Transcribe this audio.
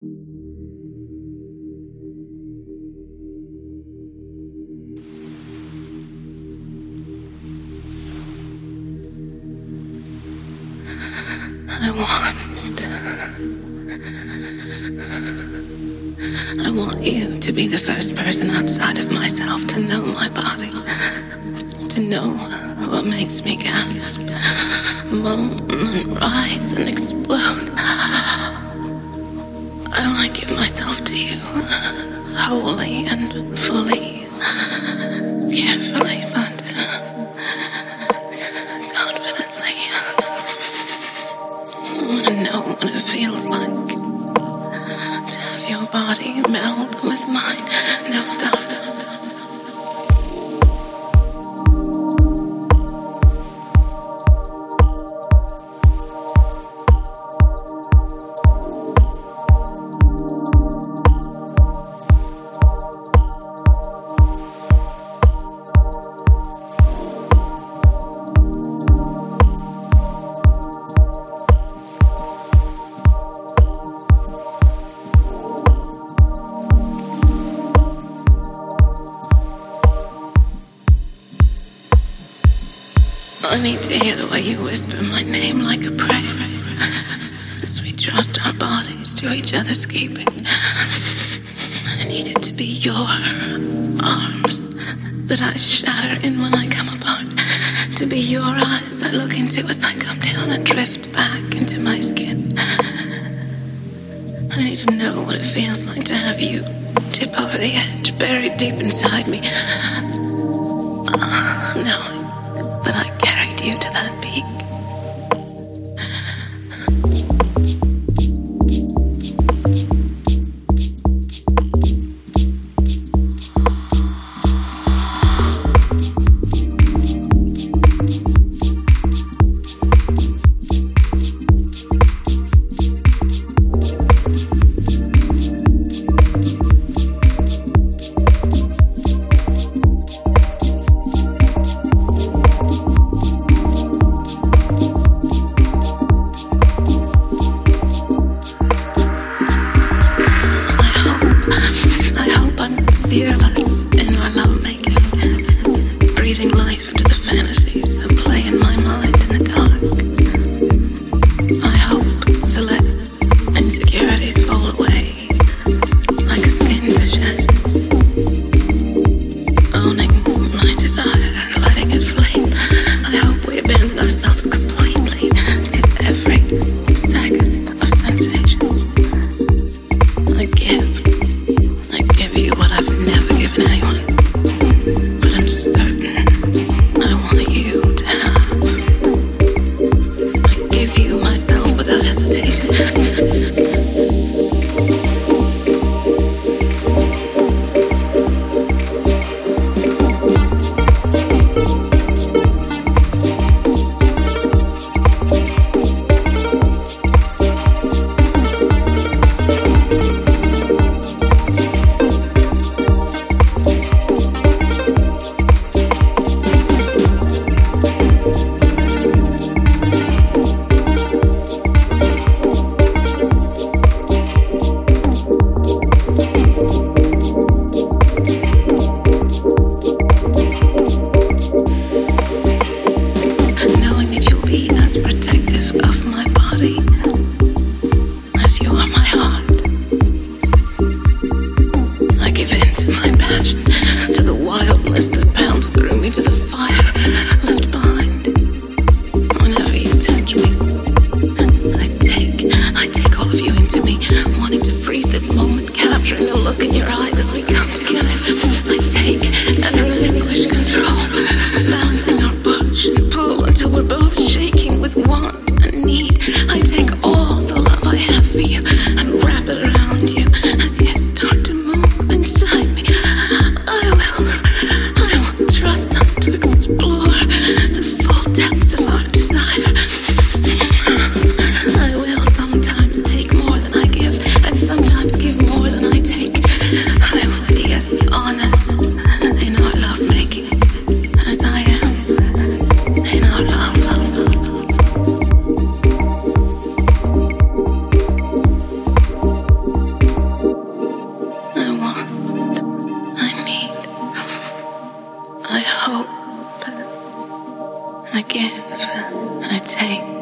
I want. I want you to be the first person outside of myself to know my body. To know what makes me gasp, moan, writhe and explode. Myself to you, wholly and fully, carefully, but confidently. I want to know what it feels like to have your body meld with mine. I need to hear the way you whisper my name like a prayer. As we trust our bodies to each other's keeping. I need it to be your arms that I shatter in when I come apart. To be your eyes I look into as I come down and drift back into my skin. I need to know what it feels like to have you tip over the edge, buried deep inside me. But I'm your eyes as we I give, I take.